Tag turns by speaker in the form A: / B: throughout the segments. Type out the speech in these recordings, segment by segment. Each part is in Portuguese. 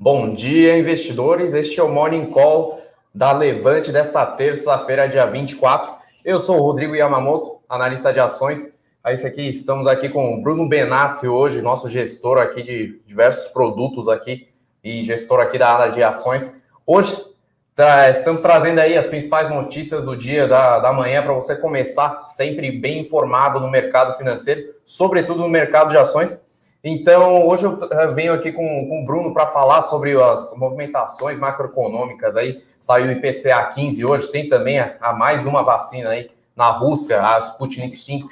A: Bom dia, investidores. Este é o Morning Call da Levante desta terça-feira, dia 24. Eu sou o Rodrigo Yamamoto, analista de ações. Aí, esse aqui, estamos aqui com o Bruno Benassi hoje, nosso gestor aqui de diversos produtos aqui e gestor aqui da área de ações. Hoje tra estamos trazendo aí as principais notícias do dia da, da manhã para você começar sempre bem informado no mercado financeiro, sobretudo no mercado de ações. Então, hoje eu venho aqui com, com o Bruno para falar sobre as movimentações macroeconômicas aí. Saiu o IPCA 15 hoje, tem também a, a mais uma vacina aí na Rússia, a Sputnik 5,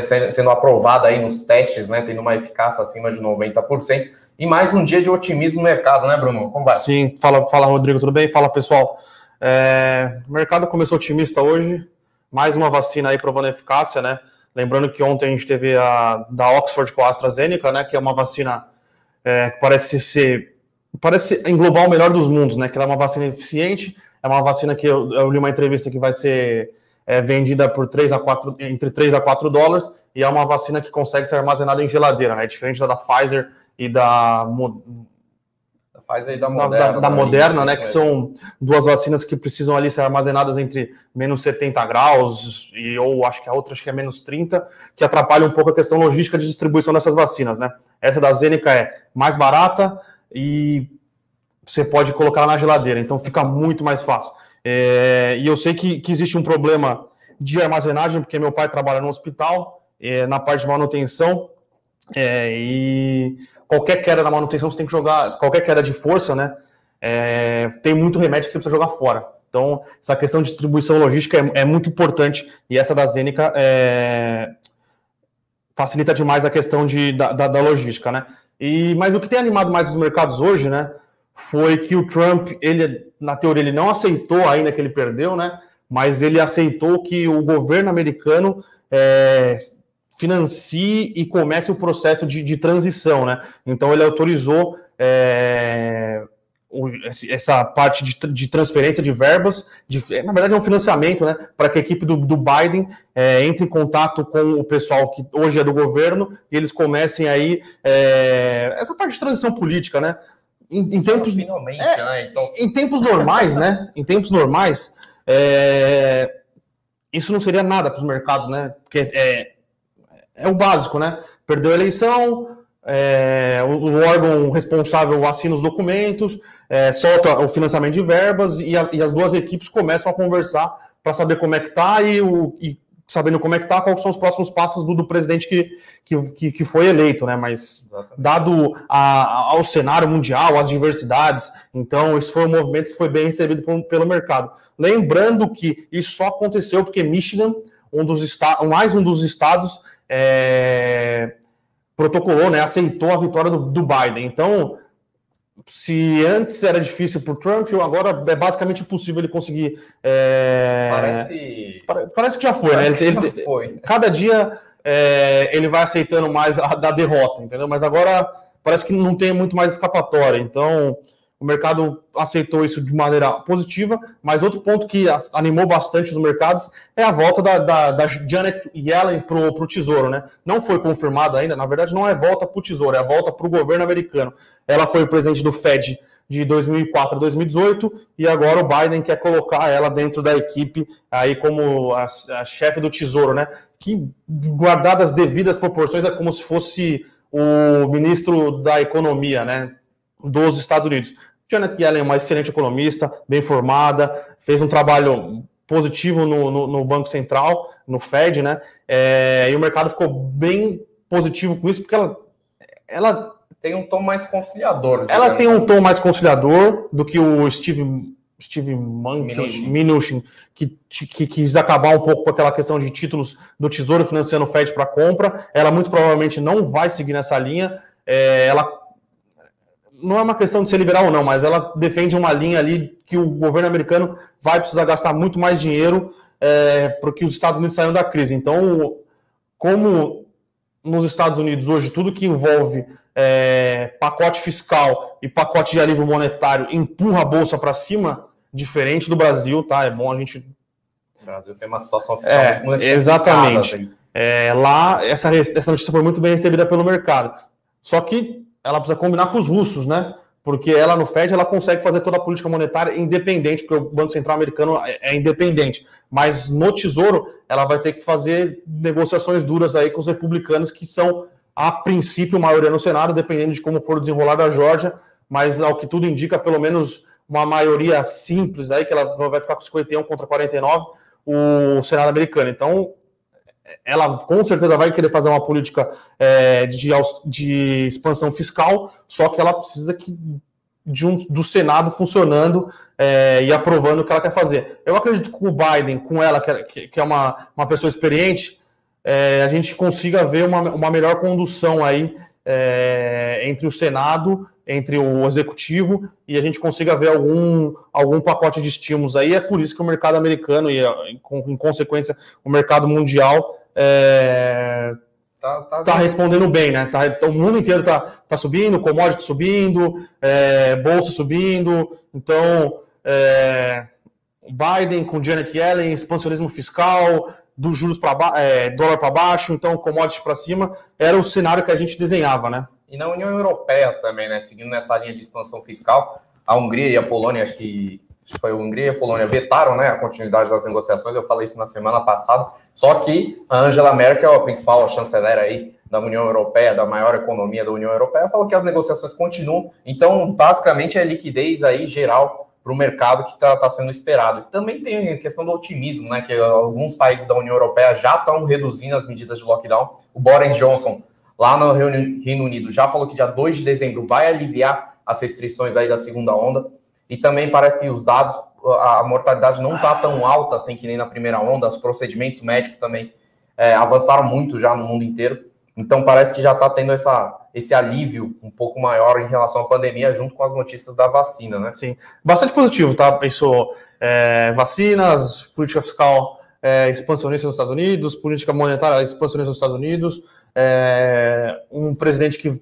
A: sendo, sendo aprovada aí nos testes, né? Tendo uma eficácia acima de 90%. E mais um dia de otimismo no mercado, né, Bruno?
B: Como vai? Sim, fala, fala Rodrigo, tudo bem? Fala, pessoal. É, o mercado começou otimista hoje, mais uma vacina aí provando eficácia, né? Lembrando que ontem a gente teve a da Oxford com a AstraZeneca, né? Que é uma vacina é, que parece ser. Parece englobar o melhor dos mundos, né? Que ela é uma vacina eficiente, é uma vacina que eu, eu li uma entrevista que vai ser é, vendida por 3 a 4, entre 3 a 4 dólares, e é uma vacina que consegue ser armazenada em geladeira, né? Diferente da da Pfizer e da
A: faz aí da Moderna.
B: Da, da Moderna, né? Que são duas vacinas que precisam ali ser armazenadas entre menos 70 graus e ou acho que a outra acho que é menos 30, que atrapalha um pouco a questão logística de distribuição dessas vacinas, né? Essa da Zeneca é mais barata e você pode colocar na geladeira, então fica muito mais fácil. É, e eu sei que, que existe um problema de armazenagem, porque meu pai trabalha no hospital, é, na parte de manutenção, é, e qualquer queda na manutenção você tem que jogar, qualquer queda de força, né? É, tem muito remédio que você precisa jogar fora. Então, essa questão de distribuição logística é, é muito importante e essa da Zeneca é, facilita demais a questão de, da, da, da, logística, né? E, mas o que tem animado mais os mercados hoje, né? Foi que o Trump, ele, na teoria, ele não aceitou ainda que ele perdeu, né? Mas ele aceitou que o governo americano é, financie e comece o processo de, de transição, né? Então ele autorizou é, o, essa parte de, de, transferência de verbas, de, na verdade é um financiamento, né? Para que a equipe do, do Biden é, entre em contato com o pessoal que hoje é do governo e eles comecem aí é, essa parte de transição política, né? Em, em tempos, Finalmente, é, né? Então... Em tempos normais, né? Em tempos normais, é, isso não seria nada para os mercados, né? Porque é, é o básico, né? Perdeu a eleição, é, o, órgão responsável assina os documentos, é, solta o financiamento de verbas e, a, e, as duas equipes começam a conversar para saber como é que tá e, o, e, sabendo como é que tá, quais são os próximos passos do, do presidente que, que, que, foi eleito, né? Mas dado a, ao cenário mundial, às diversidades, então esse foi um movimento que foi bem recebido pelo mercado. Lembrando que isso só aconteceu porque Michigan, um dos estados, mais um dos estados é, protocolou, né, aceitou a vitória do, do, Biden. Então, se antes era difícil para o Trump, agora é basicamente impossível ele conseguir. É,
A: parece...
B: parece que já foi, né? Ele, ele, foi. Cada dia é, ele vai aceitando mais a, da derrota, entendeu? Mas agora parece que não tem muito mais escapatória. Então, o mercado aceitou isso de maneira positiva, mas outro ponto que animou bastante os mercados é a volta da, da, da Janet Yellen para o Tesouro, né? Não foi confirmado ainda, na verdade não é volta para o Tesouro, é a volta para o governo americano. Ela foi o presidente do Fed de 2004 a 2018 e agora o Biden quer colocar ela dentro da equipe aí como a, a chefe do Tesouro, né? Que guardadas as devidas proporções é como se fosse o ministro da Economia, né? dos Estados Unidos. Janet Yellen é uma excelente economista, bem formada, fez um trabalho positivo no, no, no Banco Central, no Fed, né? É, e o mercado ficou bem positivo com isso, porque ela, ela
A: tem um tom mais conciliador.
B: Ela tem um tom mais conciliador do que o Steve, Steve Mnuchin, Mnuchin que, que, quis acabar um pouco com aquela questão de títulos do Tesouro financiando o Fed para compra. Ela muito provavelmente não vai seguir nessa linha. É, ela não é uma questão de ser liberal ou não, mas ela defende uma linha ali que o governo americano vai precisar gastar muito mais dinheiro é, para que os Estados Unidos saiam da crise. Então, como nos Estados Unidos hoje tudo que envolve é, pacote fiscal e pacote de alívio monetário empurra a bolsa para cima, diferente do Brasil, tá? É bom a gente.
A: O Brasil tem uma situação fiscal
B: é, muito Exatamente. É, lá, essa, essa notícia foi muito bem recebida pelo mercado. Só que ela precisa combinar com os russos, né? porque ela no Fed ela consegue fazer toda a política monetária independente, porque o Banco Central americano é, é independente. Mas no Tesouro ela vai ter que fazer negociações duras aí com os republicanos que são a princípio maioria no Senado, dependendo de como for desenrolar da Georgia, mas ao que tudo indica, pelo menos uma maioria simples aí, que ela vai ficar com 51 contra 49, o Senado americano. Então, ela com certeza vai querer fazer uma política é, de, de, expansão fiscal, só que ela precisa que, de um, do Senado funcionando é, e aprovando o que ela quer fazer. Eu acredito que o Biden, com ela, que, que é uma, uma pessoa experiente, é, a gente consiga ver uma, uma melhor condução aí é, entre o Senado, entre o executivo e a gente consiga ver algum, algum pacote de estímulos aí. É por isso que o mercado americano e, em consequência, o mercado mundial é, tá, tá, tá respondendo bem, né? Tá, o mundo inteiro tá, tá subindo, commodity subindo, é, bolsa subindo. Então, é, Biden com Janet Yellen, expansionismo fiscal, dos juros para é, dólar para baixo, então commodities para cima, era o cenário que a gente desenhava, né?
A: E na União Europeia também, né? Seguindo nessa linha de expansão fiscal, a Hungria e a Polônia, acho que, foi a Hungria e a Polônia, vetaram né, a continuidade das negociações. Eu falei isso na semana passada. Só que a Angela Merkel, a principal chanceler aí da União Europeia, da maior economia da União Europeia, falou que as negociações continuam. Então, basicamente, é liquidez aí geral para o mercado que está tá sendo esperado. Também tem a questão do otimismo, né? Que alguns países da União Europeia já estão reduzindo as medidas de lockdown. O Boris Johnson lá no Reino Unido já falou que dia 2 de dezembro vai aliviar as restrições aí da segunda onda. E também parece que os dados, a mortalidade não está tão alta assim que nem na primeira onda, os procedimentos médicos também é, avançaram muito já no mundo inteiro. Então parece que já está tendo essa, esse alívio um pouco maior em relação à pandemia, junto com as notícias da vacina, né?
B: Sim, bastante positivo, tá? Pensou é, vacinas, política fiscal é, expansionista nos Estados Unidos, política monetária expansionista nos Estados Unidos, é, um presidente que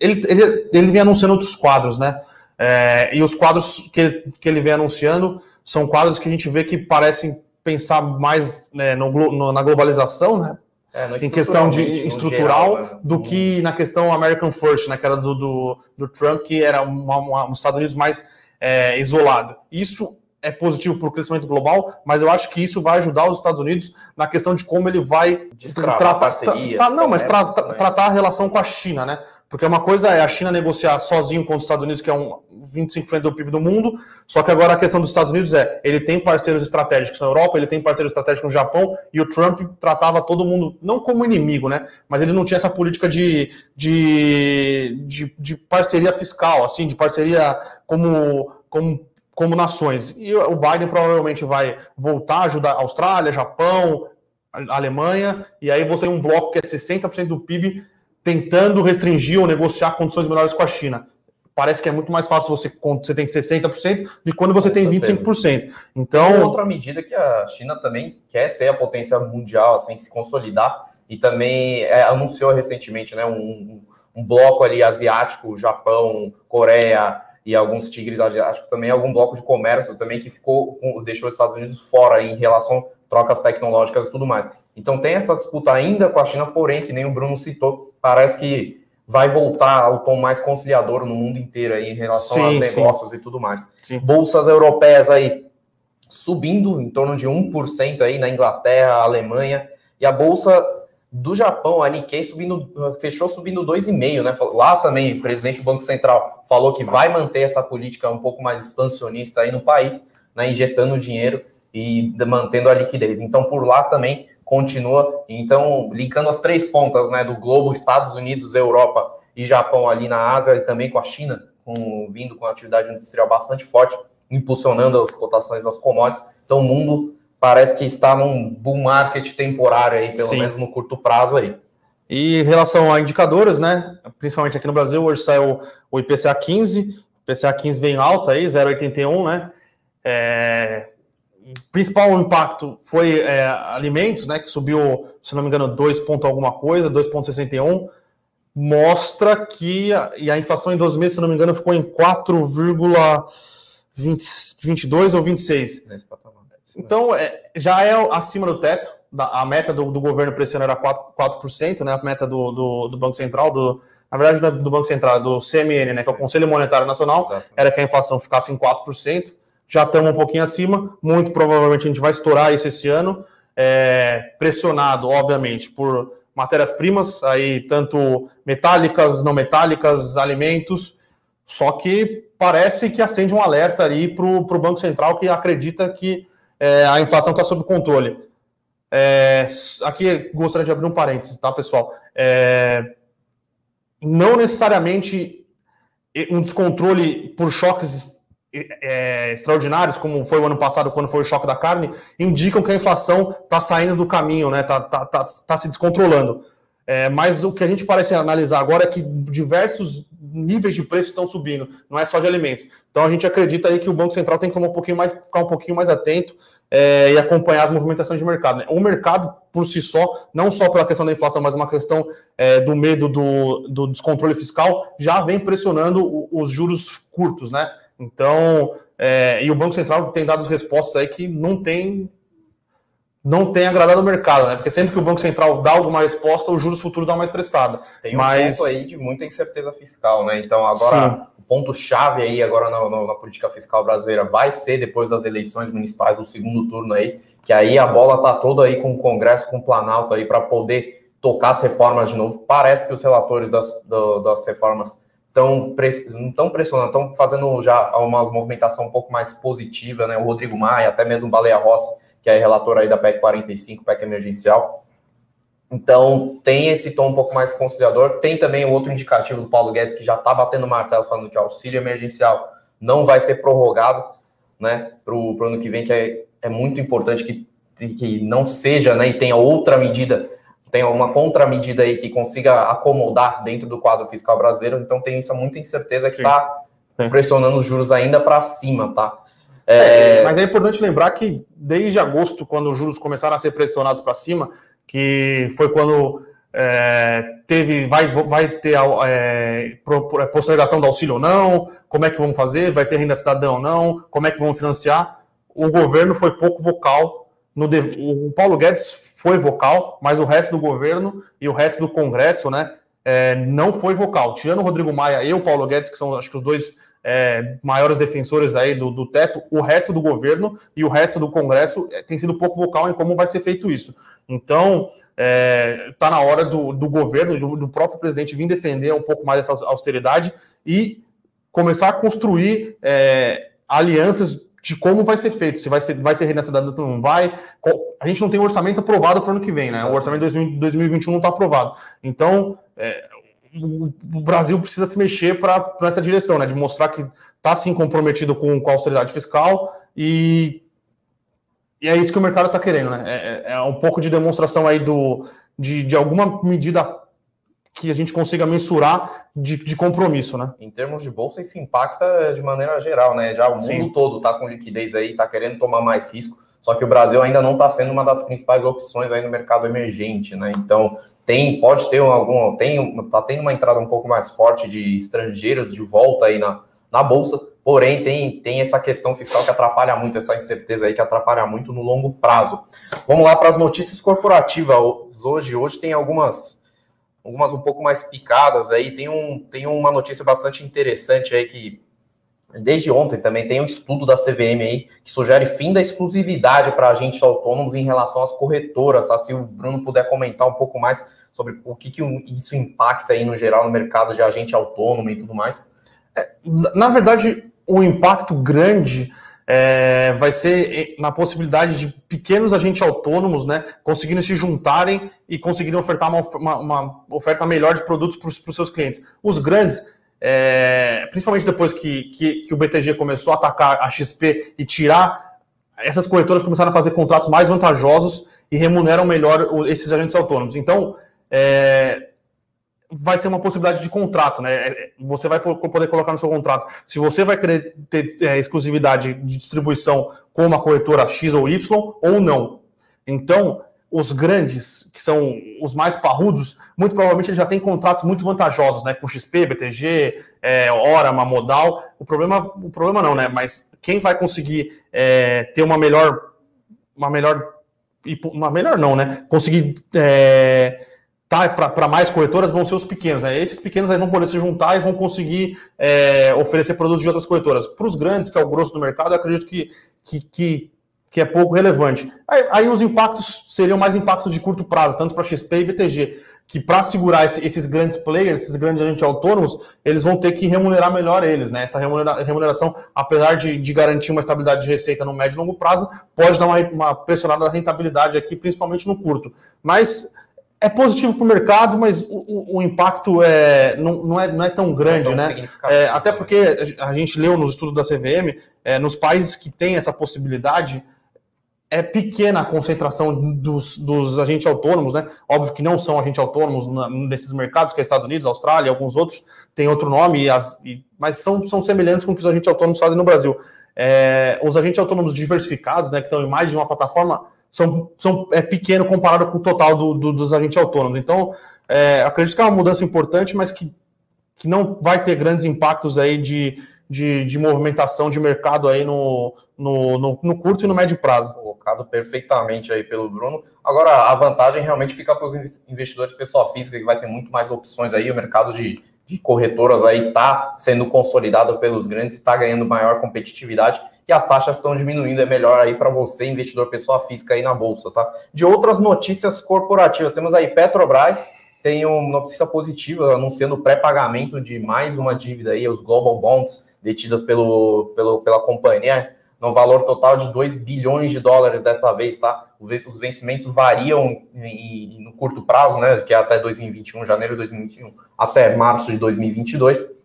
B: ele, ele, ele vem anunciando outros quadros, né? É, e os quadros que, que ele vem anunciando são quadros que a gente vê que parecem pensar mais né, no, no, na globalização, né? É, em questão de estrutural geral, né? do que na questão American First, né, que era do, do, do Trump, que era uma, uma, um Estados Unidos mais é, isolado. Isso é positivo para o crescimento global, mas eu acho que isso vai ajudar os Estados Unidos na questão de como ele vai tratar parceria. Tra, não, mas tra, tra, tratar a relação com a China, né? Porque uma coisa é a China negociar sozinho com os Estados Unidos, que é um 25% do PIB do mundo, só que agora a questão dos Estados Unidos é, ele tem parceiros estratégicos na Europa, ele tem parceiros estratégicos no Japão, e o Trump tratava todo mundo, não como inimigo, né? Mas ele não tinha essa política de, de, de, de parceria fiscal, assim, de parceria como, como como nações. E o Biden provavelmente vai voltar a ajudar a Austrália, Japão, a Alemanha, e aí você tem um bloco que é 60% do PIB tentando restringir ou negociar condições melhores com a China. Parece que é muito mais fácil você quando você tem 60% do que quando você tem 25%. Então,
A: outra medida que a China também quer ser a potência mundial, assim, se consolidar e também é, anunciou recentemente, né, um, um bloco ali asiático, Japão, Coreia, e alguns tigres asiáticos também, algum bloco de comércio também que ficou deixou os Estados Unidos fora em relação a trocas tecnológicas e tudo mais. Então tem essa disputa ainda com a China, porém, que nem o Bruno citou, parece que vai voltar ao tom mais conciliador no mundo inteiro aí em relação sim, aos negócios sim. e tudo mais. Sim. Bolsas europeias aí subindo em torno de 1% aí na Inglaterra, Alemanha, e a bolsa do Japão, a Nikkei subindo, fechou subindo 2,5, né? Lá também o presidente do Banco Central falou que vai manter essa política um pouco mais expansionista aí no país, né? injetando dinheiro e mantendo a liquidez. Então, por lá também continua, então, linkando as três pontas, né, do globo, Estados Unidos, Europa e Japão ali na Ásia e também com a China, com, vindo com atividade industrial bastante forte, impulsionando as cotações das commodities. Então, o mundo parece que está num bull market temporário aí, pelo Sim. menos no curto prazo aí.
B: E em relação a indicadores, né? Principalmente aqui no Brasil, hoje saiu o IPCA 15, o IPCA 15 vem alta aí, 0,81, né? É, principal impacto foi é, alimentos, né? Que subiu, se não me engano, 2 ponto alguma coisa, 2,61. Mostra que a, e a inflação em 12 meses, se não me engano, ficou em 4,22 ou 26. Nesse patamar. Então, é, já é acima do teto. Da, a meta do, do governo para esse ano era 4%, 4% né? A meta do, do, do Banco Central, do, na verdade, do Banco Central, do CMN, né, que é o Conselho Monetário Nacional, Exato. era que a inflação ficasse em 4%. Já estamos um pouquinho acima, muito provavelmente a gente vai estourar isso esse ano, é, pressionado, obviamente, por matérias-primas, aí tanto metálicas, não metálicas, alimentos, só que parece que acende um alerta aí para o Banco Central que acredita que é, a inflação está sob controle. É, aqui gostaria de abrir um parênteses, tá, pessoal? É, não necessariamente um descontrole por choques é, extraordinários, como foi o ano passado, quando foi o choque da carne, indicam que a inflação está saindo do caminho, né? Está tá, tá, tá se descontrolando. É, mas o que a gente parece analisar agora é que diversos níveis de preço estão subindo, não é só de alimentos. Então a gente acredita aí que o Banco Central tem que tomar um pouquinho mais, ficar um pouquinho mais atento é, e acompanhar as movimentações de mercado. Né? O mercado, por si só, não só pela questão da inflação, mas uma questão é, do medo do, do, descontrole fiscal, já vem pressionando os juros curtos, né? Então, é, e o Banco Central tem dado respostas aí que não tem não tem agradado o mercado, né? Porque sempre que o Banco Central dá alguma resposta, o juros futuro dá uma estressada.
A: Tem um Mas... ponto aí de muita incerteza fiscal, né? Então agora Sim. o ponto chave aí agora na, na, na, política fiscal brasileira vai ser depois das eleições municipais do segundo turno aí, que aí a bola tá toda aí com o Congresso, com o Planalto aí para poder tocar as reformas de novo. Parece que os relatores das, do, das reformas estão não estão pressionando, estão fazendo já uma movimentação um pouco mais positiva, né? O Rodrigo Maia, até mesmo o Baleia Rossi que é relator aí da PEC 45, PEC emergencial. Então, tem esse tom um pouco mais conciliador. Tem também o outro indicativo do Paulo Guedes, que já está batendo martelo, falando que o auxílio emergencial não vai ser prorrogado né, para o ano que vem, que é, é muito importante que, que não seja né, e tenha outra medida, tenha uma contramedida aí que consiga acomodar dentro do quadro fiscal brasileiro. Então, tem essa muita incerteza que está pressionando os juros ainda para cima, tá?
B: É, mas é importante lembrar que desde agosto, quando os juros começaram a ser pressionados para cima, que foi quando é, teve, vai, vai ter é, é, postergação do auxílio ou não, como é que vão fazer, vai ter renda cidadã ou não, como é que vão financiar. O governo foi pouco vocal. No, o Paulo Guedes foi vocal, mas o resto do governo e o resto do Congresso, né, é, não foi vocal. Tirando o Rodrigo Maia e o Paulo Guedes, que são acho que os dois é, maiores defensores aí do, do, teto, o resto do governo e o resto do Congresso é, tem sido pouco vocal em como vai ser feito isso. Então, está é, tá na hora do, do governo, do, do, próprio presidente, vir defender um pouco mais essa austeridade e começar a construir é, alianças de como vai ser feito, se vai, ser, vai ter renda cidadã não vai. A gente não tem orçamento aprovado para o ano que vem, né? O orçamento de 2021 não está aprovado. Então, é, o Brasil precisa se mexer para essa direção, né? De mostrar que está sim comprometido com, com a austeridade fiscal e, e é isso que o mercado está querendo, né? É, é, é, um pouco de demonstração aí do, de, de alguma medida que a gente consiga mensurar de, de, compromisso, né?
A: Em termos de bolsa, isso impacta de maneira geral, né? Já o mundo Sim. todo está com liquidez aí, está querendo tomar mais risco, só que o Brasil ainda não está sendo uma das principais opções aí no mercado emergente, né? Então, tem, pode ter algum, tem, tá tendo uma entrada um pouco mais forte de estrangeiros de volta aí na, na bolsa, porém tem, tem essa questão fiscal que atrapalha muito, essa incerteza aí que atrapalha muito no longo prazo. Vamos lá para as notícias corporativas hoje. Hoje tem algumas, algumas um pouco mais picadas aí. Tem, um, tem uma notícia bastante interessante aí que desde ontem também tem um estudo da CVM aí que sugere fim da exclusividade para agentes autônomos em relação às corretoras. Tá? Se o Bruno puder comentar um pouco mais sobre o que, que isso impacta aí no geral no mercado de agente autônomo e tudo mais?
B: É, na verdade, o impacto grande é, vai ser na possibilidade de pequenos agentes autônomos né, conseguirem se juntarem e conseguirem ofertar uma, uma, uma oferta melhor de produtos para os seus clientes. Os grandes, é, principalmente depois que, que, que o BTG começou a atacar a XP e tirar, essas corretoras começaram a fazer contratos mais vantajosos e remuneram melhor esses agentes autônomos. Então, é, vai ser uma possibilidade de contrato, né? É, você vai poder colocar no seu contrato se você vai querer ter é, exclusividade de distribuição com uma corretora X ou Y ou não. Então, os grandes, que são os mais parrudos, muito provavelmente eles já têm contratos muito vantajosos, né? Com XP, BTG, é, Orama, Modal. O problema, o problema não, né? Mas quem vai conseguir é, ter uma melhor, uma melhor, uma melhor não, né? Conseguir é, tá para mais corretoras vão ser os pequenos. Né? Esses pequenos aí vão poder se juntar e vão conseguir é, oferecer produtos de outras corretoras. Para os grandes, que é o grosso do mercado, eu acredito que, que, que, que é pouco relevante. Aí, aí, os impactos seriam mais impactos de curto prazo, tanto para XP e BTG, que para segurar esse, esses grandes players, esses grandes agentes autônomos, eles vão ter que remunerar melhor eles. Né? Essa remunera, remuneração, apesar de, de, garantir uma estabilidade de receita no médio e longo prazo, pode dar uma, uma pressionada na rentabilidade aqui, principalmente no curto. Mas é positivo para o mercado, mas o, o, impacto é, não, não, é, não é tão grande, é tão né? É, até porque a gente leu nos estudos da CVM, é, nos países que têm essa possibilidade, é pequena a concentração dos, dos, agentes autônomos, né? Óbvio que não são agentes autônomos nesses mercados, que é Estados Unidos, Austrália, alguns outros têm outro nome, e as, e, mas são, são semelhantes com o que os agentes autônomos fazem no Brasil. É, os agentes autônomos diversificados, né, que estão em mais de uma plataforma, são, são é pequeno comparado com o total do, do, dos agentes autônomos. Então, é, acredito que é uma mudança importante, mas que, que não vai ter grandes impactos aí de, de, de movimentação de mercado aí no, no, no, no, curto e no médio prazo.
A: Colocado perfeitamente aí pelo Bruno. Agora, a vantagem realmente fica para os investidores de pessoa física, que vai ter muito mais opções aí, o mercado de, de corretoras aí está sendo consolidado pelos grandes, está ganhando maior competitividade e as taxas estão diminuindo. É melhor aí para você, investidor pessoa física aí na bolsa, tá? De outras notícias corporativas, temos aí Petrobras, tem uma notícia positiva anunciando o pré-pagamento de mais uma dívida aí, os Global Bonds detidas pelo, pelo, pela companhia, no valor total de 2 bilhões de dólares dessa vez, tá? Os vencimentos variam em, no curto prazo, né? Que é até 2021, janeiro de 2021, até março de 2022.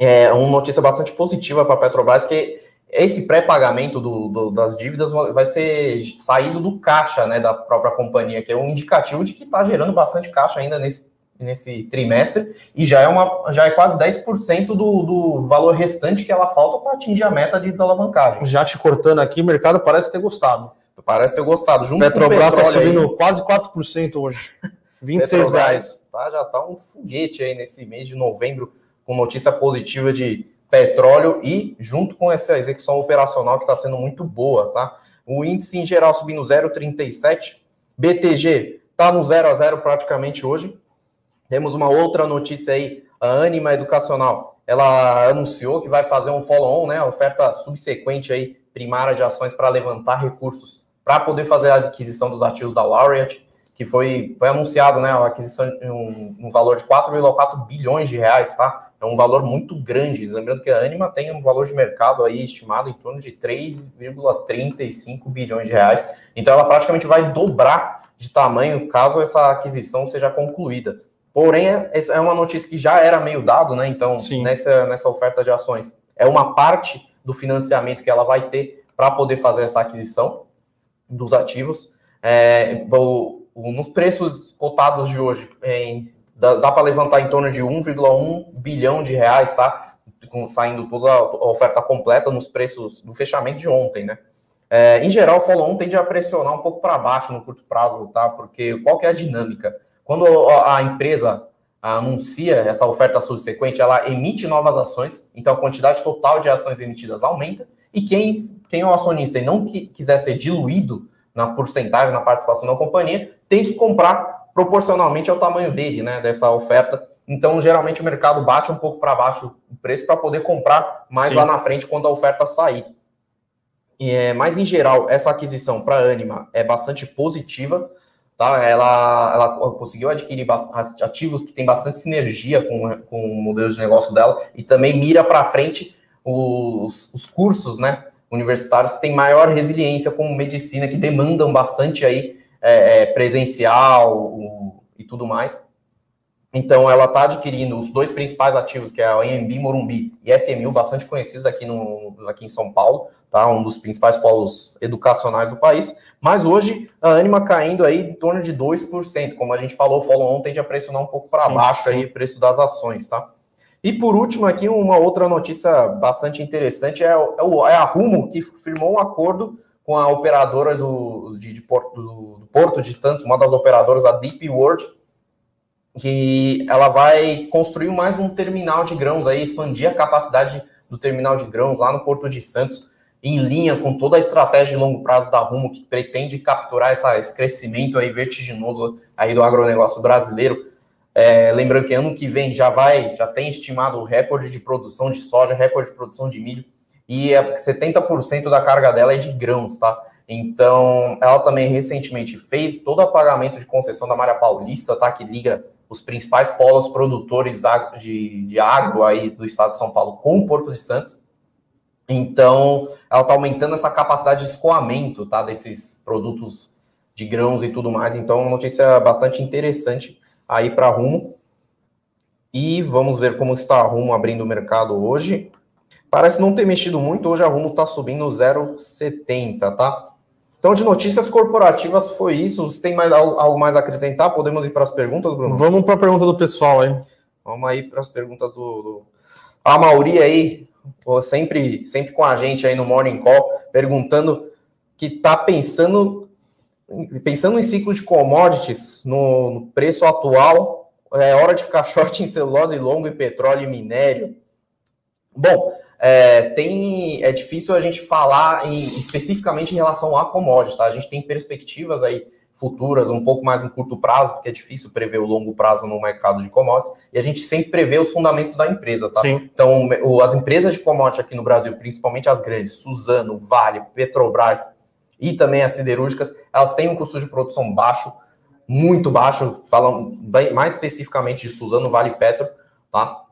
A: É uma notícia bastante positiva para a Petrobras, que esse pré-pagamento das dívidas vai ser saído do caixa né, da própria companhia, que é um indicativo de que está gerando bastante caixa ainda nesse, nesse trimestre, e já é, uma, já é quase 10% do, do valor restante que ela falta para atingir a meta de desalavancagem.
B: Já te cortando aqui, o mercado parece ter gostado.
A: Parece ter gostado.
B: Junto Petrobras está subindo aí, quase 4% hoje. 26 reais.
A: Tá, já está um foguete aí nesse mês de novembro, com notícia positiva de petróleo e junto com essa execução operacional que está sendo muito boa, tá? O índice em geral subindo 0,37, BTG está no 0 a 0 praticamente hoje. Temos uma outra notícia aí, a Anima Educacional, ela anunciou que vai fazer um follow-on, né, oferta subsequente aí primária de ações para levantar recursos para poder fazer a aquisição dos ativos da Laureate, que foi, foi anunciado, né, a aquisição um, um valor de 4,4 bilhões de reais, tá? é um valor muito grande. Lembrando que a Anima tem um valor de mercado aí estimado em torno de 3,35 bilhões de reais. Então ela praticamente vai dobrar de tamanho caso essa aquisição seja concluída. Porém, essa é uma notícia que já era meio dado, né? Então, nessa, nessa oferta de ações, é uma parte do financiamento que ela vai ter para poder fazer essa aquisição dos ativos. É, o, nos preços cotados de hoje, em dá, dá para levantar em torno de 1,1 bilhão de reais, tá? Com, saindo toda a oferta completa nos preços do fechamento de ontem, né? É, em geral, o follow-on tende a pressionar um pouco para baixo no curto prazo, tá? Porque qual que é a dinâmica? Quando a empresa anuncia essa oferta subsequente, ela emite novas ações, então a quantidade total de ações emitidas aumenta, e quem, quem é o acionista e não quiser ser diluído na porcentagem, na participação da companhia, tem que comprar proporcionalmente ao tamanho dele, né, dessa oferta. Então, geralmente o mercado bate um pouco para baixo o preço para poder comprar mais Sim. lá na frente quando a oferta sair. E, é, mas, em geral, essa aquisição para a Anima é bastante positiva. Tá? Ela, ela conseguiu adquirir ativos que têm bastante sinergia com, com o modelo de negócio dela e também mira para frente os, os cursos né, universitários que têm maior resiliência, como medicina, que demandam bastante aí é, é, presencial o, e tudo mais. Então, ela está adquirindo os dois principais ativos, que é a EMB Morumbi e FMU, bastante conhecidos aqui, no, aqui em São Paulo, tá? um dos principais polos educacionais do país. Mas hoje, a Anima caindo aí em torno de 2%. Como a gente falou, o follow-on tende a pressionar um pouco para baixo sim. aí o preço das ações, tá? E por último aqui, uma outra notícia bastante interessante é, é, o, é a Rumo, que firmou um acordo com a operadora do, de, de Porto, do, do, Porto de Santos, uma das operadoras, a Deep World, que ela vai construir mais um terminal de grãos aí, expandir a capacidade do terminal de grãos lá no Porto de Santos. em linha com toda a estratégia de longo prazo da Rumo, que pretende capturar essa, esse crescimento aí vertiginoso aí do agronegócio brasileiro. É, lembrando que ano que vem já vai, já tem estimado o recorde de produção de soja, recorde de produção de milho, e 70% é da carga dela é de grãos, tá? Então, ela também recentemente fez todo o pagamento de concessão da Malha Paulista, tá? Que liga os principais polos produtores de, de agro aí do estado de São Paulo com o Porto de Santos. Então, ela está aumentando essa capacidade de escoamento, tá? Desses produtos de grãos e tudo mais. Então, uma notícia bastante interessante aí para Rumo. E vamos ver como está a Rumo abrindo o mercado hoje. Parece não ter mexido muito. Hoje a Rumo está subindo 0,70, tá? Então, de notícias corporativas foi isso. Você tem mais algo mais a acrescentar? Podemos ir para as perguntas, Bruno?
B: Vamos para a pergunta do pessoal aí.
A: Vamos aí para as perguntas do, do... A Mauri aí, sempre, sempre com a gente aí no Morning Call, perguntando que está pensando, pensando em ciclo de commodities no, no preço atual, é hora de ficar short em celulose longo e petróleo e minério. Bom, é, tem, é difícil a gente falar em, especificamente em relação a commodities, tá? A gente tem perspectivas aí futuras, um pouco mais no curto prazo, porque é difícil prever o longo prazo no mercado de commodities, e a gente sempre prevê os fundamentos da empresa, tá? Sim. Então, as empresas de commodities aqui no Brasil, principalmente as grandes, Suzano, Vale, Petrobras e também as siderúrgicas, elas têm um custo de produção baixo, muito baixo, falam mais especificamente de Suzano, Vale e Petro, tá?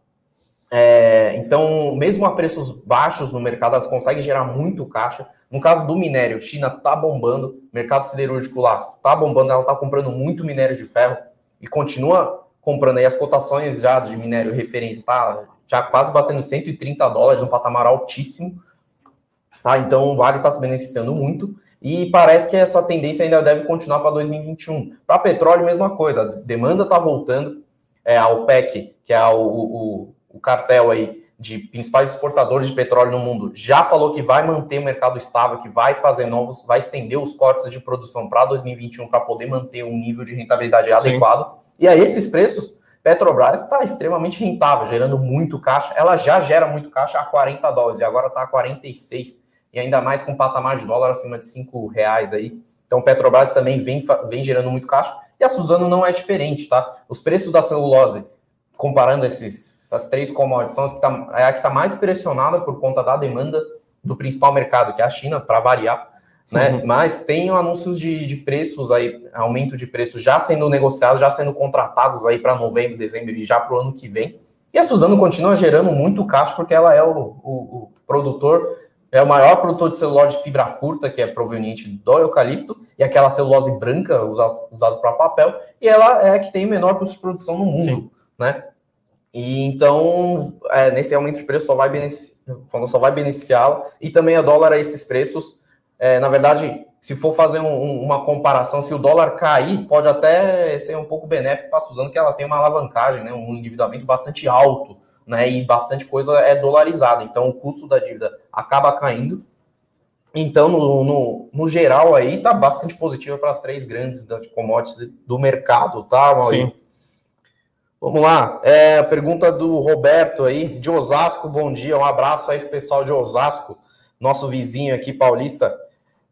A: É, então, mesmo a preços baixos no mercado, elas conseguem gerar muito caixa. No caso do minério, China tá bombando, mercado siderúrgico lá tá bombando, ela tá comprando muito minério de ferro e continua comprando aí as cotações já de minério referência, tá já quase batendo 130 dólares, um patamar altíssimo, tá? Então, o Vale está se beneficiando muito e parece que essa tendência ainda deve continuar para 2021. Para petróleo, mesma coisa, a demanda está voltando, é, a OPEC, que é o, o o cartel aí de principais exportadores de petróleo no mundo já falou que vai manter o mercado estável, que vai fazer novos, vai estender os cortes de produção para 2021 para poder manter um nível de rentabilidade Sim. adequado. E a esses preços, Petrobras está extremamente rentável, gerando muito caixa. Ela já gera muito caixa a 40 dólares e agora está a 46 e ainda mais com patamar de dólar acima de 5 reais aí. Então, Petrobras também vem, vem gerando muito caixa. E a Suzano não é diferente, tá? Os preços da celulose, comparando esses essas três commodities são as que tá, é a que está mais pressionada por conta da demanda do principal mercado, que é a China, para variar. Né? Uhum. Mas tem anúncios de, de, preços aí, aumento de preços já sendo negociados, já sendo contratados aí para novembro, dezembro e já para o ano que vem. E a Suzano continua gerando muito caixa porque ela é o, o, o produtor, é o maior produtor de celulose de fibra curta, que é proveniente do eucalipto, e aquela celulose branca usada usado para papel, e ela é a que tem o menor custo de produção no mundo, Sim. né? E então, é, nesse aumento de preço só vai beneficiar, vai beneficiá-la. E também a dólar a esses preços, é, na verdade, se for fazer um, uma comparação, se o dólar cair, pode até ser um pouco benéfico para a Suzano, que ela tem uma alavancagem, né, um endividamento bastante alto, né, e bastante coisa é dolarizada. Então, o custo da dívida acaba caindo. Então, no, no, no geral, aí está bastante positiva para as três grandes commodities do mercado, tá, Maurício? Sim. Vamos lá, é, pergunta do Roberto aí, de Osasco, bom dia, um abraço aí pro pessoal de Osasco, nosso vizinho aqui paulista,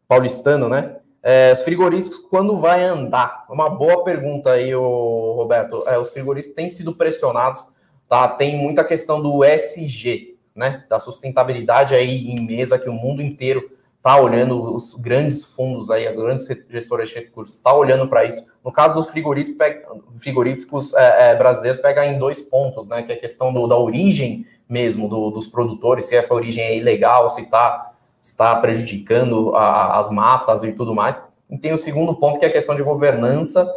A: paulistano, né? É, os frigoríficos, quando vai andar? Uma boa pergunta aí, o Roberto. É, os frigoríficos têm sido pressionados, tá? Tem muita questão do SG, né? Da sustentabilidade aí em mesa que o mundo inteiro está olhando, os grandes fundos aí, as grandes gestoras de recursos, está olhando para isso. No caso dos frigoríficos, é, é, brasileiros, pega em dois pontos, né? Que é a questão do, da origem mesmo do, dos produtores, se essa origem é ilegal, se tá, está prejudicando a, as matas e tudo mais. E tem o segundo ponto, que é a questão de governança,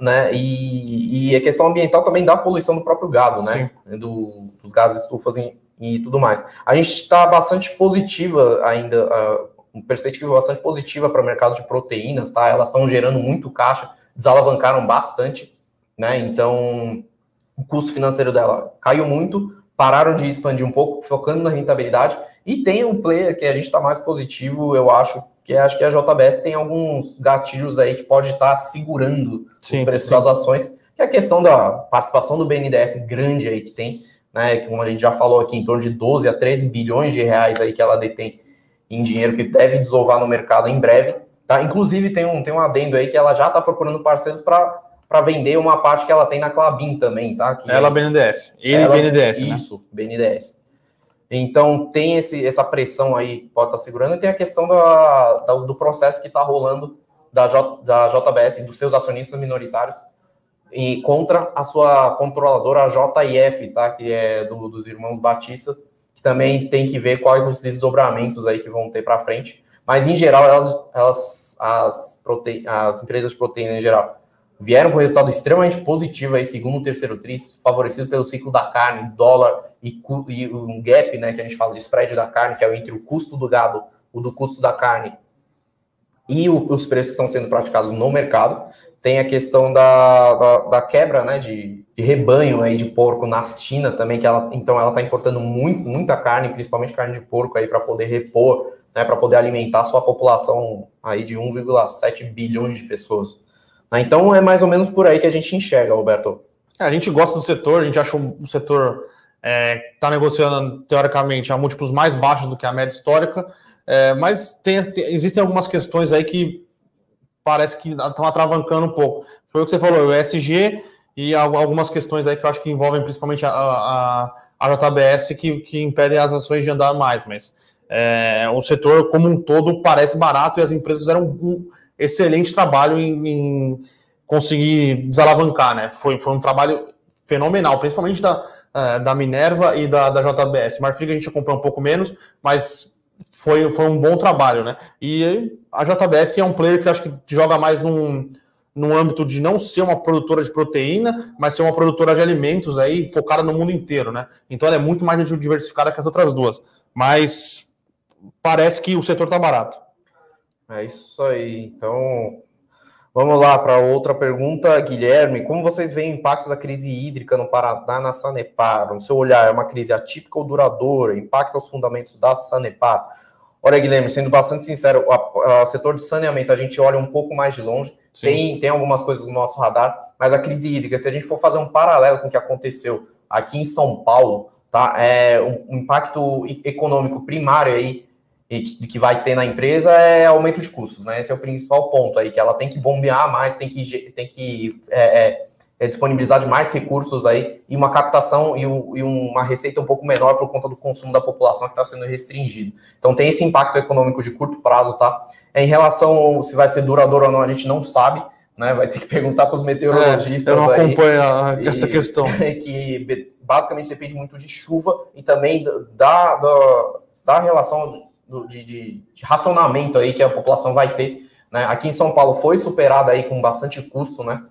A: né? E, e a questão ambiental também da poluição do próprio gado, né? Do, dos gases estufas e, e tudo mais. A gente está bastante positiva ainda. Uh, uma perspectiva bastante positiva para o mercado de proteínas, tá? Elas estão gerando muito caixa, desalavancaram bastante, né? Então, o custo financeiro dela caiu muito, pararam de expandir um pouco, focando na rentabilidade. E tem um player que a gente está mais positivo, eu acho, que é, acho que a JBS tem alguns gatilhos aí que pode estar tá segurando sim, os preços sim. das ações, que é a questão da participação do BNDES grande aí que tem, né? Que como a gente já falou aqui, em torno de 12 a 13 bilhões de reais aí que ela detém em dinheiro que deve desovar no mercado em breve. Tá? Inclusive, tem um, tem um adendo aí que ela já está procurando parceiros para vender uma parte que ela tem na Clabin também, tá? Que
B: ela BNDES. Ele ela, BNDES.
A: Né? Isso, né? BNDES. Então, tem esse, essa pressão aí que pode estar tá segurando, e tem a questão da, da do processo que está rolando da, J, da JBS e dos seus acionistas minoritários e contra a sua controladora a JIF, tá? Que é do, dos irmãos Batista, também tem que ver quais os desdobramentos aí que vão ter para frente. Mas em geral, elas, elas as, prote... as empresas de proteína em geral vieram com resultado extremamente positivo aí, segundo o terceiro tri, favorecido pelo ciclo da carne, dólar e, e, um gap, né, que a gente fala de spread da carne, que é entre o custo do gado, o do custo da carne e o, os preços que estão sendo praticados no mercado. Tem a questão da, da, da quebra, né, de, de, rebanho aí de porco na China também, que ela, então ela está importando muito, muita carne, principalmente carne de porco aí para poder repor, né, para poder alimentar sua população aí de 1,7 bilhões de pessoas. Né? Então é mais ou menos por aí que a gente enxerga, Roberto.
B: É, a gente gosta do setor, a gente acha um setor está é, tá negociando teoricamente a múltiplos mais baixos do que a média histórica, é, mas tem, tem, existem algumas questões aí que parece que estão atravancando um pouco. Foi o que você falou, o ESG e algumas questões aí que eu acho que envolvem principalmente a, a, a JBS que, que impedem as ações de andar mais, mas é, o setor como um todo parece barato e as empresas fizeram um excelente trabalho em, em conseguir desalavancar, né? Foi, foi um trabalho fenomenal, principalmente da, é, da Minerva e da, da JBS. Marfrig a gente comprou um pouco menos, mas foi, foi um bom trabalho, né? E a JBS é um player que acho que joga mais num, num âmbito de não ser uma produtora de proteína, mas ser uma produtora de alimentos aí, focada no mundo inteiro, né? Então ela é muito mais diversificada que as outras duas. Mas parece que o setor está barato.
A: É isso aí. Então, vamos lá para outra pergunta, Guilherme. Como vocês veem o impacto da crise hídrica no Paraná na Sanepar? No seu olhar, é uma crise atípica ou duradoura? Impacta os fundamentos da Sanepar? Olha, Guilherme, sendo bastante sincero, o setor de saneamento a gente olha um pouco mais de longe. Tem, tem algumas coisas no nosso radar, mas a crise hídrica, se a gente for fazer um paralelo com o que aconteceu aqui em São Paulo, tá? É um, um impacto econômico primário aí e que, que, vai ter na empresa é aumento de custos, né? Esse é o principal ponto aí, que ela tem que bombear mais, tem que, tem que é, é, é disponibilizar de mais recursos aí e uma captação e, e uma receita um pouco menor por conta do consumo da população que está sendo restringido. Então tem esse impacto econômico de curto prazo, tá? Em relação se vai ser duradouro ou não, a gente não sabe, né? Vai ter que perguntar para os meteorologistas. É,
B: eu não acompanho aí, essa questão.
A: Que basicamente depende muito de chuva e também da, da, da relação do, de, de, de, racionamento aí que a população vai ter. Né? Aqui em São Paulo foi superada aí com bastante custo, né?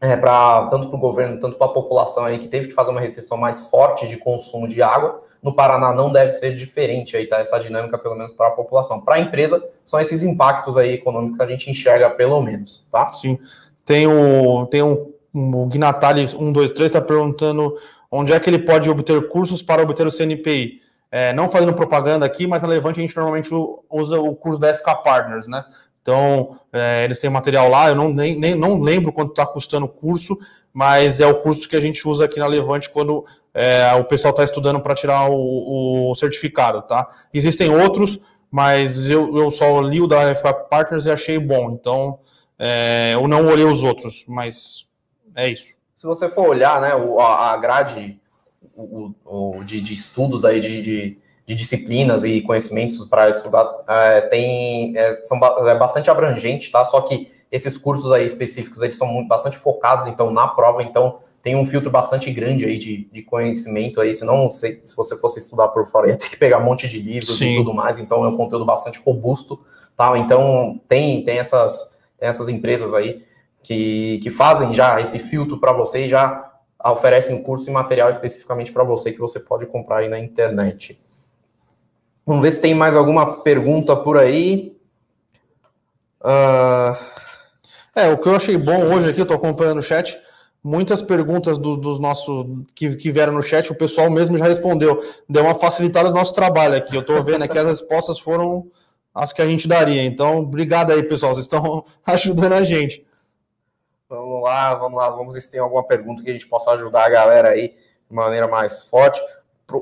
A: É, pra, tanto para o governo, tanto para a população aí que teve que fazer uma restrição mais forte de consumo de água. No Paraná não deve ser diferente aí, tá? Essa dinâmica, pelo menos para a população. Para a empresa, são esses impactos aí econômicos que a gente enxerga, pelo menos, tá?
B: Sim. Tem o, tem um, o Guinatali 123 está perguntando onde é que ele pode obter cursos para obter o CNPI. É, não fazendo propaganda aqui, mas na Levante a gente normalmente usa o curso da FK Partners, né? Então, é, eles têm material lá, eu não, nem, nem não lembro quanto está custando o curso, mas é o curso que a gente usa aqui na Levante quando é, o pessoal está estudando para tirar o, o, certificado, tá? Existem outros, mas eu, eu só li o da FK Partners e achei bom, então é, eu não olhei os outros, mas é isso.
A: Se você for olhar, né, a grade o, o, de, de, estudos aí de, de, de, disciplinas e conhecimentos para estudar é, tem é, são é bastante abrangente, tá? Só que esses cursos aí específicos eles são muito, bastante focados então na prova, então tem um filtro bastante grande aí de, de conhecimento aí, senão se, se você fosse estudar por fora ia ter que pegar um monte de livros Sim. e tudo mais, então é um conteúdo bastante robusto, tá? Então tem tem essas tem essas empresas aí que, que fazem já esse filtro para você e já oferecem um curso e material especificamente para você que você pode comprar aí na internet. Vamos ver se tem mais alguma pergunta por aí.
B: Uh... É, o que eu achei bom hoje aqui, eu estou acompanhando o chat, muitas perguntas do, dos nossos que, que vieram no chat, o pessoal mesmo já respondeu. Deu uma facilitada no nosso trabalho aqui. Eu estou vendo aqui as respostas foram as que a gente daria. Então, obrigado aí, pessoal. Vocês estão ajudando a gente.
A: Vamos lá, vamos lá, vamos ver se tem alguma pergunta que a gente possa ajudar a galera aí de maneira mais forte.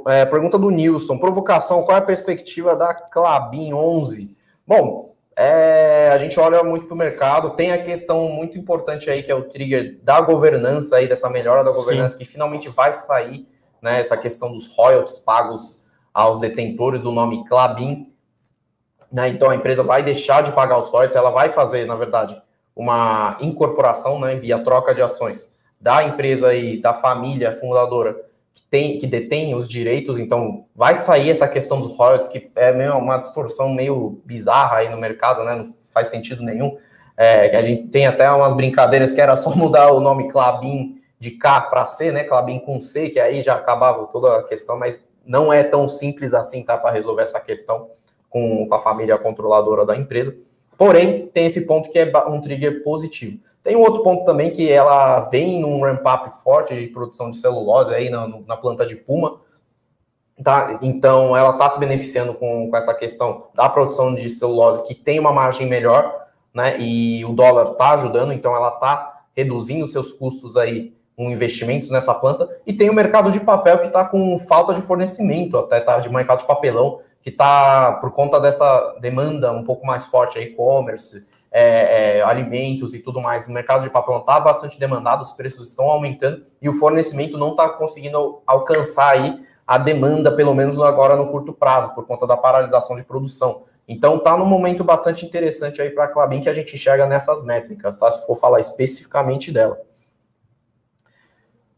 A: É, pergunta do Nilson: provocação, qual é a perspectiva da Clabin 11? Bom, é, a gente olha muito para o mercado, tem a questão muito importante aí, que é o trigger da governança aí, dessa melhora da governança, Sim. que finalmente vai sair, né? Essa questão dos royalties pagos aos detentores do nome Clabin. Né, então a empresa vai deixar de pagar os royalties, ela vai fazer, na verdade, uma incorporação né, via troca de ações da empresa e da família fundadora que, tem, que detém os direitos, então vai sair essa questão dos royalties, que é meio uma distorção meio bizarra aí no mercado, né? Não faz sentido nenhum. É, que a gente tem até umas brincadeiras que era só mudar o nome Clabin de K para C, né? Clabin com C, que aí já acabava toda a questão, mas não é tão simples assim, tá? Para resolver essa questão com, com a família controladora da empresa. Porém, tem esse ponto que é um trigger positivo. Tem um outro ponto também que ela vem num ramp-up forte de produção de celulose aí na, na planta de Puma, tá? Então, ela está se beneficiando com, com essa questão da produção de celulose que tem uma margem melhor, né? E o dólar está ajudando, então ela está reduzindo seus custos aí com investimentos nessa planta. E tem o mercado de papel que está com falta de fornecimento, até tá de mercado de papelão que está por conta dessa demanda um pouco mais forte, e-commerce, é, é, alimentos e tudo mais. O mercado de papel está bastante demandado, os preços estão aumentando e o fornecimento não está conseguindo alcançar aí a demanda, pelo menos agora no curto prazo, por conta da paralisação de produção. Então está num momento bastante interessante aí para a Clabin que a gente enxerga nessas métricas, tá? Se for falar especificamente dela.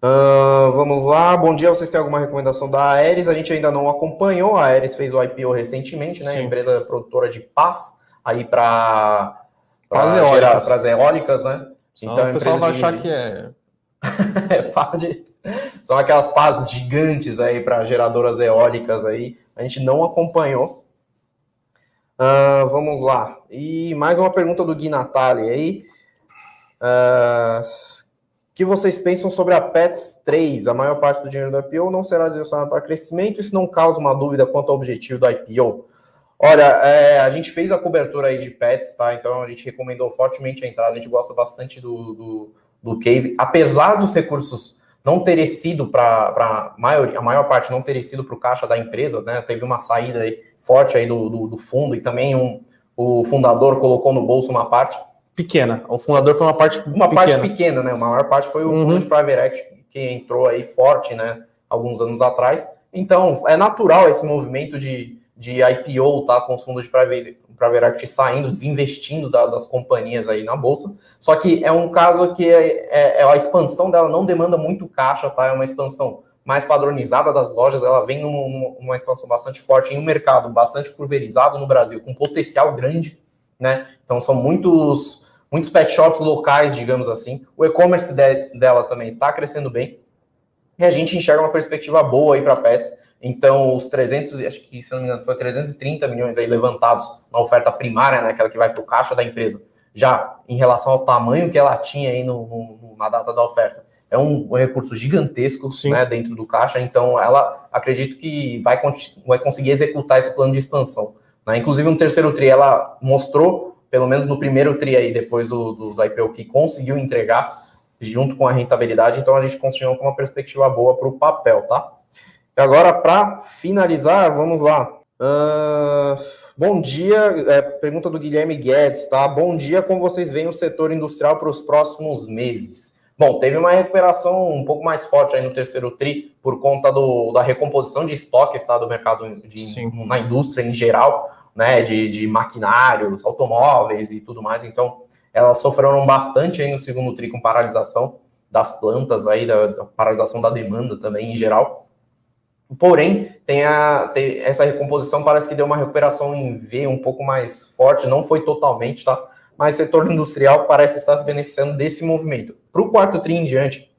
A: Uh, vamos lá, bom dia. Vocês têm alguma recomendação da Aeres? A gente ainda não acompanhou. A Aeres fez o IPO recentemente, né? Sim. Empresa produtora de paz aí para
B: as eólicas.
A: as eólicas, né?
B: então, o pessoal vai de... achar que é.
A: é de... São aquelas pás gigantes aí para geradoras eólicas aí. A gente não acompanhou. Uh, vamos lá. E mais uma pergunta do Gui Natali aí. Uh, que vocês pensam sobre a PETS 3? A maior parte do dinheiro do IPO não será direcionado para crescimento, isso não causa uma dúvida quanto ao objetivo do IPO? Olha, é, a gente fez a cobertura aí de PETs, tá? Então a gente recomendou fortemente a entrada, a gente gosta bastante do, do, do case, apesar dos recursos não terem sido para a maior parte não terem sido para o caixa da empresa, né? Teve uma saída aí forte aí do, do, do fundo e também um, o fundador colocou no bolso uma parte
B: pequena. O fundador foi uma parte
A: uma pequena. parte pequena, né? A maior parte foi o uhum. fundo de private equity que entrou aí forte, né? Alguns anos atrás. Então é natural esse movimento de, de IPO, tá? Com os fundos de private, private equity saindo, desinvestindo da, das companhias aí na bolsa. Só que é um caso que é, é, é, a expansão dela não demanda muito caixa, tá? É uma expansão mais padronizada das lojas, ela vem numa, numa expansão bastante forte em um mercado bastante pulverizado no Brasil, com potencial grande, né? Então são muitos muitos pet shops locais, digamos assim. O e-commerce de, dela também está crescendo bem. E a gente enxerga uma perspectiva boa aí para pets. Então, os 300, acho que se não me engano, foi 330 milhões aí levantados na oferta primária, né, aquela que vai para o caixa da empresa, já em relação ao tamanho que ela tinha aí no, no, na data da oferta. É um, um recurso gigantesco né, dentro do caixa, então ela acredito que vai, vai conseguir executar esse plano de expansão. Né? Inclusive, no terceiro tri, ela mostrou pelo menos no primeiro tri aí, depois do, do, do IPO, que conseguiu entregar junto com a rentabilidade, então a gente continua com uma perspectiva boa para o papel, tá? E agora, para finalizar, vamos lá. Uh, bom dia, é, pergunta do Guilherme Guedes, tá? Bom dia, como vocês veem o setor industrial para os próximos meses? Bom, teve uma recuperação um pouco mais forte aí no terceiro TRI por conta do, da recomposição de estoques tá, do mercado de, na indústria em geral né, de, de maquinários, automóveis e tudo mais. Então, elas sofreram bastante aí no segundo tri com paralisação das plantas aí, da, da paralisação da demanda também em geral. Porém, tem, a, tem essa recomposição parece que deu uma recuperação em V um pouco mais forte, não foi totalmente, tá? Mas o setor industrial parece estar se beneficiando desse movimento. Para o quarto tri em diante,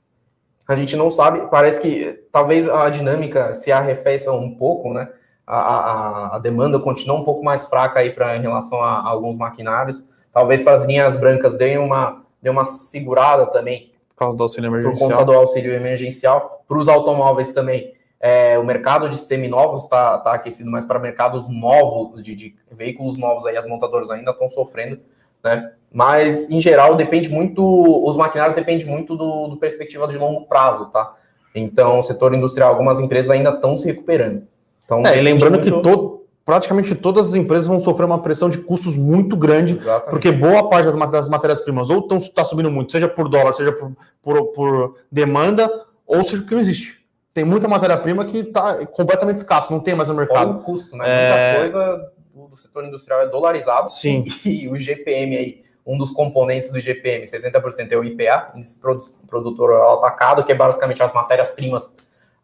A: a gente não sabe, parece que talvez a dinâmica se arrefeça um pouco, né? a, a, a demanda continua um pouco mais fraca aí para em relação a, a, alguns maquinários. Talvez para as linhas brancas dê uma, dê uma segurada também.
B: Por causa do auxílio emergencial.
A: Por conta do auxílio emergencial. Para os automóveis também. É, o mercado de seminovos está tá aquecido, mas para mercados novos, de, de, veículos novos, aí as montadoras ainda estão sofrendo, né? Mas, em geral, depende muito, os maquinários dependem muito do, do perspectiva de longo prazo, tá? Então, o setor industrial, algumas empresas ainda estão se recuperando. Então,
B: é, e lembrando muito... que todo, praticamente todas as empresas vão sofrer uma pressão de custos muito grande, Exatamente. porque boa parte das matérias-primas ou está subindo muito, seja por dólar, seja por, por, por demanda, ou seja porque não existe. Tem muita matéria-prima que está completamente escassa, não tem mais no mercado.
A: Fora o custo, né? É... Muita coisa do, do setor industrial é dolarizado.
B: Sim.
A: E o GPM aí, um dos componentes do GPM, 60% é o IPA, índice produtor atacado, que é basicamente as matérias-primas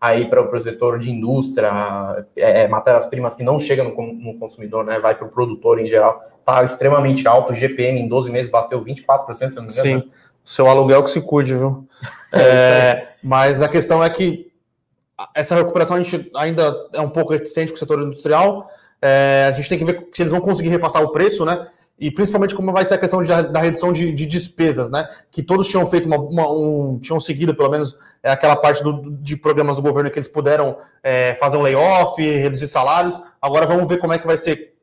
A: aí para o setor de indústria, é, é, matérias-primas que não chegam no, no consumidor, né, vai para o produtor em geral, está extremamente alto, o GPM em 12 meses bateu 24%, se não me engano.
B: Sim, né? seu aluguel que se cuide, viu? é, é mas a questão é que essa recuperação a gente ainda é um pouco reticente com o setor industrial, é, a gente tem que ver se eles vão conseguir repassar o preço, né? e principalmente como vai ser a questão de, da redução de, de, despesas, né? Que todos tinham feito uma, uma um, tinham seguido pelo menos é, aquela parte do, de programas do governo que eles puderam é, fazer um layoff, reduzir salários. Agora vamos ver como é que vai ser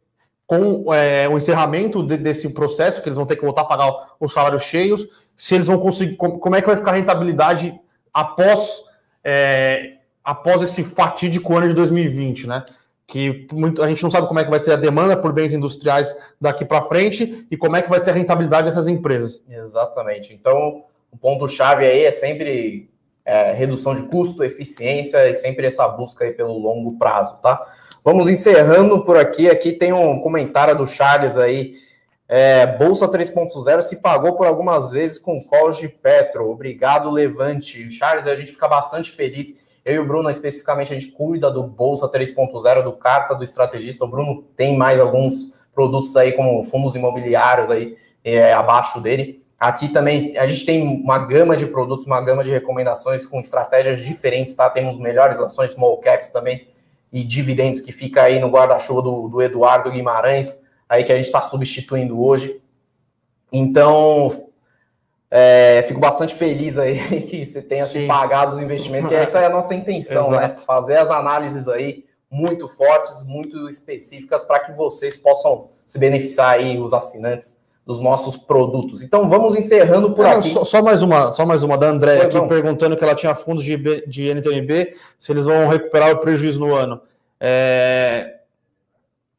B: com é, o encerramento de, desse processo, que eles vão ter que voltar a pagar os salários cheios, se eles vão conseguir, como, como é que vai ficar a rentabilidade após é, após esse fatídico ano de 2020, né? Que muito, a gente não sabe como é que vai ser a demanda por bens industriais daqui para frente e como é que vai ser a rentabilidade dessas empresas.
A: Exatamente. Então, o ponto-chave aí é sempre é, redução de custo, eficiência e sempre essa busca aí pelo longo prazo, tá? Vamos encerrando por aqui. Aqui tem um comentário do Charles aí. É, Bolsa 3.0 se pagou por algumas vezes com calls de Petro. Obrigado, Levante. Charles, a gente fica bastante feliz eu e o Bruno, especificamente, a gente cuida do Bolsa 3.0, do Carta do Estrategista. O Bruno tem mais alguns produtos aí, como fundos imobiliários aí é, abaixo dele. Aqui também a gente tem uma gama de produtos, uma gama de recomendações com estratégias diferentes, tá? Temos melhores ações small caps também e dividendos que fica aí no guarda-chuva do, do Eduardo Guimarães, aí que a gente está substituindo hoje. Então, é, fico bastante feliz aí que você tenha se pagado os investimentos, que essa é a nossa intenção, né? Fazer as análises aí muito fortes, muito específicas, para que vocês possam se beneficiar aí, os assinantes, dos nossos produtos. Então vamos encerrando por aqui.
B: Só, só, mais uma, só mais uma da André aqui perguntando que ela tinha fundos de, de NTNB, se eles vão recuperar o prejuízo no ano. É...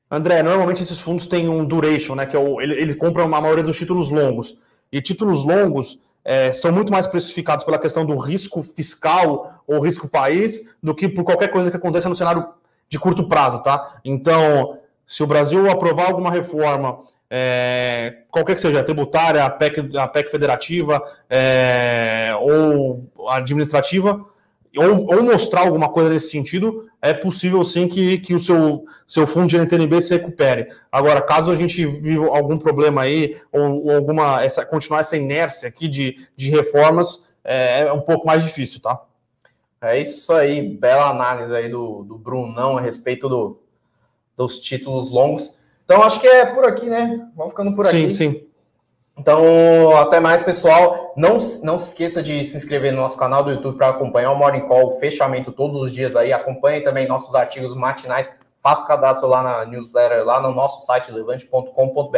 B: André, normalmente esses fundos têm um duration, né? Que é o, ele, ele compra a maioria dos títulos longos. E títulos longos é, são muito mais precificados pela questão do risco fiscal ou risco país do que por qualquer coisa que aconteça no cenário de curto prazo, tá? Então, se o Brasil aprovar alguma reforma, é, qualquer que seja, tributária, a PEC, a PEC federativa é, ou administrativa, ou, ou, mostrar alguma coisa nesse sentido, é possível sim que, que o seu, seu fundo de NTNB se recupere. Agora, caso a gente viva algum problema aí, ou, ou alguma essa, continuar essa inércia aqui de, de reformas, é, é, um pouco mais difícil, tá?
A: É isso aí, bela análise aí do, do Brunão a respeito do, dos títulos longos. Então, acho que é por aqui, né? Vamos ficando por aqui.
B: Sim, sim.
A: Então, até mais, pessoal. Não, não se esqueça de se inscrever no nosso canal do YouTube para acompanhar o Morning Call, o fechamento todos os dias aí. Acompanhe também nossos artigos matinais. Faça o cadastro lá na newsletter, lá no nosso site levante.com.br,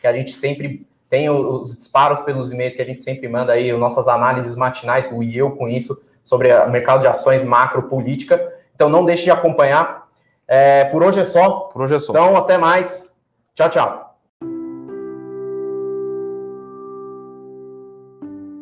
A: que a gente sempre tem os disparos pelos e-mails que a gente sempre manda aí, nossas análises matinais, o e eu com isso, sobre o mercado de ações macro política. Então, não deixe de acompanhar. É, por hoje é só.
B: Por hoje é só.
A: Então, até mais. Tchau, tchau.